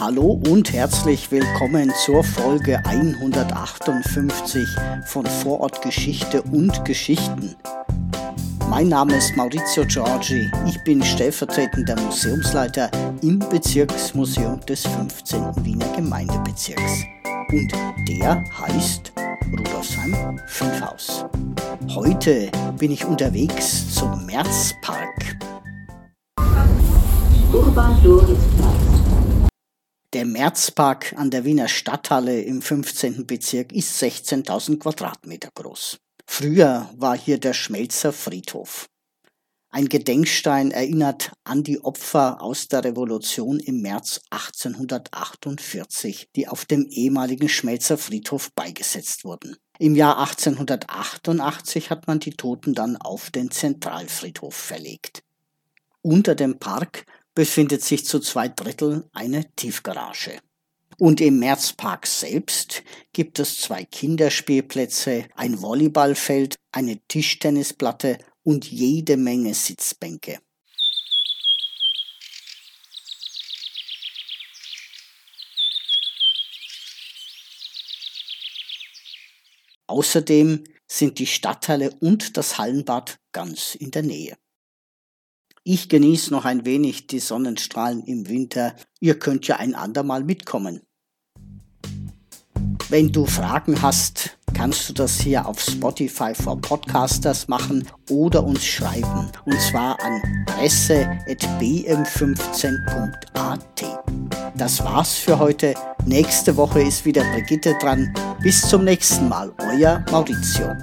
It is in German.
Hallo und herzlich willkommen zur Folge 158 von Vorortgeschichte und Geschichten. Mein Name ist Maurizio Giorgi. Ich bin stellvertretender Museumsleiter im Bezirksmuseum des 15. Wiener Gemeindebezirks. Und der heißt Rudolfsheim 5 Haus. Heute bin ich unterwegs zum Märzpark. Urban Der Märzpark an der Wiener Stadthalle im 15. Bezirk ist 16.000 Quadratmeter groß. Früher war hier der Schmelzer Friedhof. Ein Gedenkstein erinnert an die Opfer aus der Revolution im März 1848, die auf dem ehemaligen Schmelzer Friedhof beigesetzt wurden. Im Jahr 1888 hat man die Toten dann auf den Zentralfriedhof verlegt. Unter dem Park befindet sich zu zwei Drittel eine Tiefgarage. Und im Märzpark selbst gibt es zwei Kinderspielplätze, ein Volleyballfeld, eine Tischtennisplatte und jede Menge Sitzbänke. Außerdem sind die Stadtteile und das Hallenbad ganz in der Nähe. Ich genieße noch ein wenig die Sonnenstrahlen im Winter. Ihr könnt ja ein andermal mitkommen. Wenn du Fragen hast, kannst du das hier auf Spotify for Podcasters machen oder uns schreiben. Und zwar an presse.bm15.at. Das war's für heute. Nächste Woche ist wieder Brigitte dran. Bis zum nächsten Mal, euer Maurizio.